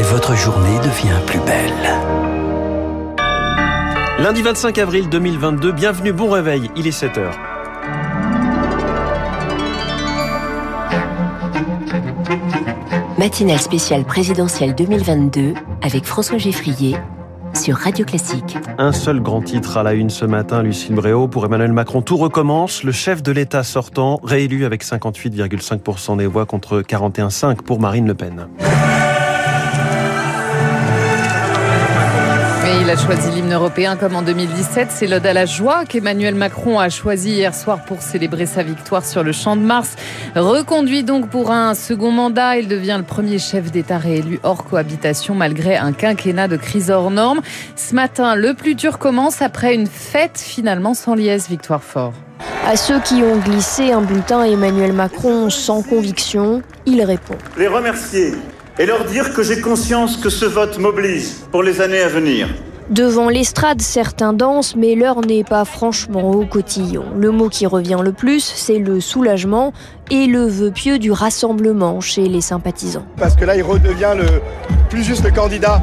et votre journée devient plus belle. Lundi 25 avril 2022, bienvenue, bon réveil, il est 7h. Matinale spéciale présidentielle 2022 avec François Geffrier sur Radio Classique. Un seul grand titre à la une ce matin, Lucille Bréau. Pour Emmanuel Macron, tout recommence. Le chef de l'État sortant, réélu avec 58,5% des voix contre 41,5% pour Marine Le Pen. Il a choisi l'hymne européen comme en 2017. C'est l'ode à la joie qu'Emmanuel Macron a choisi hier soir pour célébrer sa victoire sur le Champ de Mars. Reconduit donc pour un second mandat, il devient le premier chef d'État réélu hors cohabitation malgré un quinquennat de crise hors norme. Ce matin, le plus dur commence après une fête finalement sans liesse, Victoire Fort. À ceux qui ont glissé un bulletin Emmanuel Macron sans conviction, il répond. Les remercier et leur dire que j'ai conscience que ce vote m'oblige pour les années à venir. Devant l'estrade, certains dansent, mais l'heure n'est pas franchement au cotillon. Le mot qui revient le plus, c'est le soulagement et le vœu pieux du rassemblement chez les sympathisants. Parce que là, il redevient le plus juste le candidat,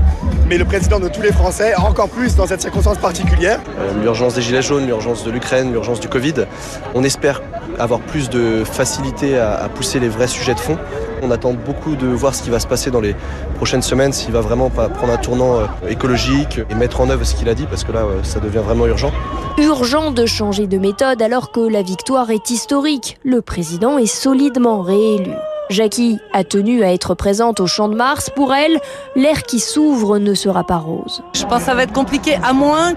mais le président de tous les Français, encore plus dans cette circonstance particulière. Euh, l'urgence des Gilets jaunes, l'urgence de l'Ukraine, l'urgence du Covid. On espère avoir plus de facilité à, à pousser les vrais sujets de fond. On attend beaucoup de voir ce qui va se passer dans les prochaines semaines, s'il va vraiment prendre un tournant euh, écologique et mettre en œuvre ce qu'il a dit, parce que là, euh, ça devient vraiment urgent. Urgent de changer de méthode alors que la victoire est historique. Le président est solidement réélu. Jackie a tenu à être présente au Champ de Mars. Pour elle, l'air qui s'ouvre ne sera pas rose. Je pense que ça va être compliqué, à moins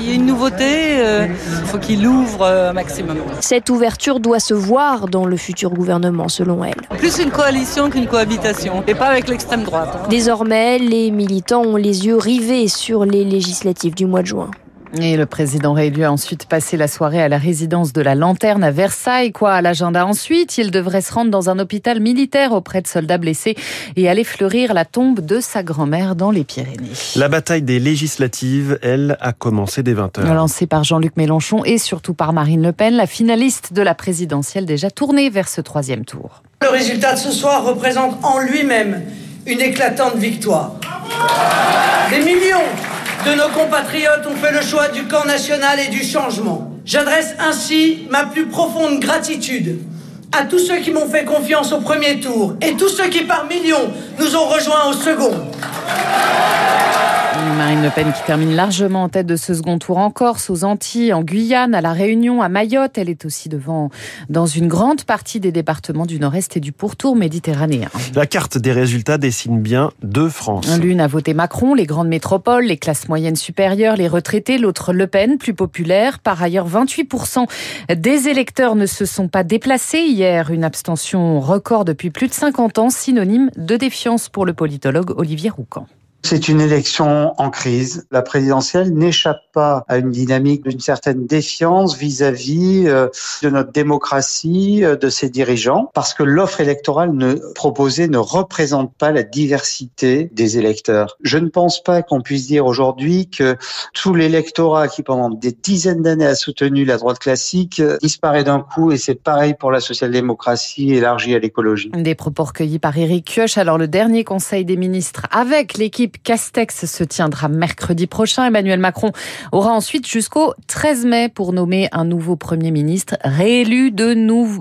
qu'il euh, y ait une nouveauté. Il euh, faut qu'il ouvre euh, un maximum. Cette ouverture doit se voir dans le futur gouvernement, selon elle. Plus une coalition qu'une cohabitation, et pas avec l'extrême droite. Désormais, les militants ont les yeux rivés sur les législatives du mois de juin. Et le président réélu a ensuite passé la soirée à la résidence de la Lanterne à Versailles. Quoi à l'agenda ensuite Il devrait se rendre dans un hôpital militaire auprès de soldats blessés et aller fleurir la tombe de sa grand-mère dans les Pyrénées. La bataille des législatives, elle, a commencé dès 20h. Lancée par Jean-Luc Mélenchon et surtout par Marine Le Pen, la finaliste de la présidentielle déjà tournée vers ce troisième tour. Le résultat de ce soir représente en lui-même une éclatante victoire. Des millions de nos compatriotes ont fait le choix du camp national et du changement. J'adresse ainsi ma plus profonde gratitude à tous ceux qui m'ont fait confiance au premier tour et tous ceux qui par millions nous ont rejoints au second. Marine Le Pen qui termine largement en tête de ce second tour en Corse, aux Antilles, en Guyane, à La Réunion, à Mayotte. Elle est aussi devant dans une grande partie des départements du Nord-Est et du pourtour méditerranéen. La carte des résultats dessine bien deux France. L'une a voté Macron, les grandes métropoles, les classes moyennes supérieures, les retraités. L'autre Le Pen, plus populaire. Par ailleurs, 28% des électeurs ne se sont pas déplacés hier. Une abstention record depuis plus de 50 ans, synonyme de défiance pour le politologue Olivier Roucan. C'est une élection en crise. La présidentielle n'échappe pas à une dynamique d'une certaine défiance vis-à-vis euh, de notre démocratie, euh, de ses dirigeants, parce que l'offre électorale ne, proposée ne représente pas la diversité des électeurs. Je ne pense pas qu'on puisse dire aujourd'hui que tout l'électorat qui pendant des dizaines d'années a soutenu la droite classique euh, disparaît d'un coup et c'est pareil pour la social-démocratie élargie à l'écologie. Des propos recueillis par Éric Kioch. Alors le dernier conseil des ministres avec l'équipe Castex se tiendra mercredi prochain. Emmanuel Macron aura ensuite jusqu'au 13 mai pour nommer un nouveau Premier ministre réélu de,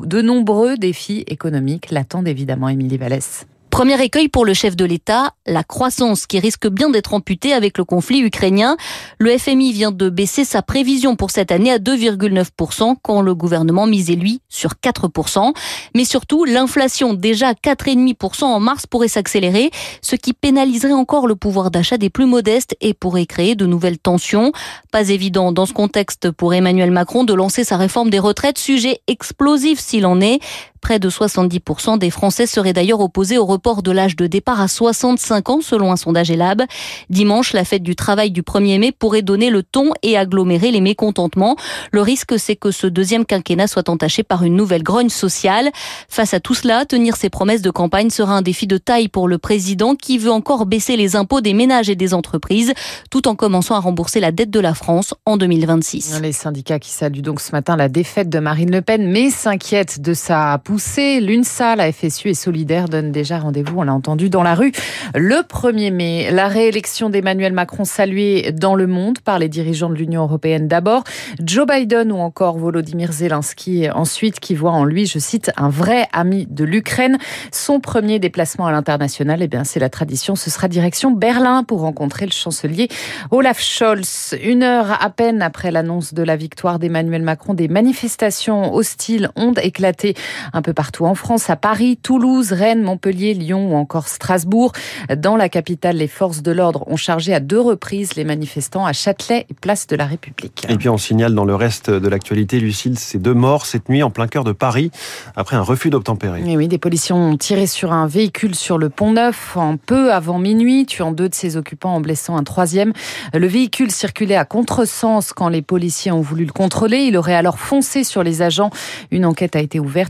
de nombreux défis économiques l'attendent évidemment Émilie Vallès. Premier écueil pour le chef de l'État, la croissance qui risque bien d'être amputée avec le conflit ukrainien. Le FMI vient de baisser sa prévision pour cette année à 2,9% quand le gouvernement misait lui sur 4%. Mais surtout, l'inflation déjà à 4,5% en mars pourrait s'accélérer, ce qui pénaliserait encore le pouvoir d'achat des plus modestes et pourrait créer de nouvelles tensions. Pas évident dans ce contexte pour Emmanuel Macron de lancer sa réforme des retraites, sujet explosif s'il en est. Près de 70% des Français seraient d'ailleurs opposés au report de l'âge de départ à 65 ans selon un sondage Elab. Dimanche, la fête du travail du 1er mai pourrait donner le ton et agglomérer les mécontentements. Le risque, c'est que ce deuxième quinquennat soit entaché par une nouvelle grogne sociale. Face à tout cela, tenir ses promesses de campagne sera un défi de taille pour le président qui veut encore baisser les impôts des ménages et des entreprises tout en commençant à rembourser la dette de la France en 2026. Les syndicats qui saluent donc ce matin la défaite de Marine Le Pen mais s'inquiètent de sa poussée. L'UNSA, la FSU et Solidaire donnent déjà rendez-vous, on l'a entendu, dans la rue le 1er mai. La réélection d'Emmanuel Macron saluée dans le monde par les dirigeants de l'Union européenne d'abord, Joe Biden ou encore Volodymyr Zelensky ensuite, qui voit en lui, je cite, un vrai ami de l'Ukraine. Son premier déplacement à l'international, eh bien, c'est la tradition, ce sera direction Berlin pour rencontrer le chancelier Olaf Scholz. Une heure à peine après l'annonce de la victoire d'Emmanuel Macron, des manifestations hostiles ont éclaté un peu partout en France, à Paris, Toulouse, Rennes, Montpellier, Lyon ou encore Strasbourg. Dans la capitale, les forces de l'ordre ont chargé à deux reprises les manifestants à Châtelet et place de la République. Et puis on signale dans le reste de l'actualité, Lucille, ces deux morts cette nuit en plein cœur de Paris après un refus d'obtempérer. Et oui, des policiers ont tiré sur un véhicule sur le pont Neuf en peu avant minuit, tuant deux de ses occupants en blessant un troisième. Le véhicule circulait à contresens quand les policiers ont voulu le contrôler. Il aurait alors foncé sur les agents. Une enquête a été ouverte.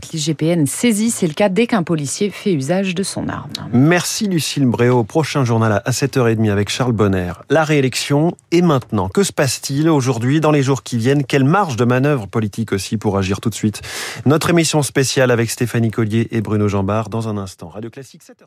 C'est le cas dès qu'un policier fait usage de son arme. Merci Lucille Bréau. Prochain journal à 7h30 avec Charles Bonner. La réélection est maintenant. Que se passe-t-il aujourd'hui, dans les jours qui viennent? Quelle marge de manœuvre politique aussi pour agir tout de suite? Notre émission spéciale avec Stéphanie Collier et Bruno Jambard dans un instant. Radio Classique 7h.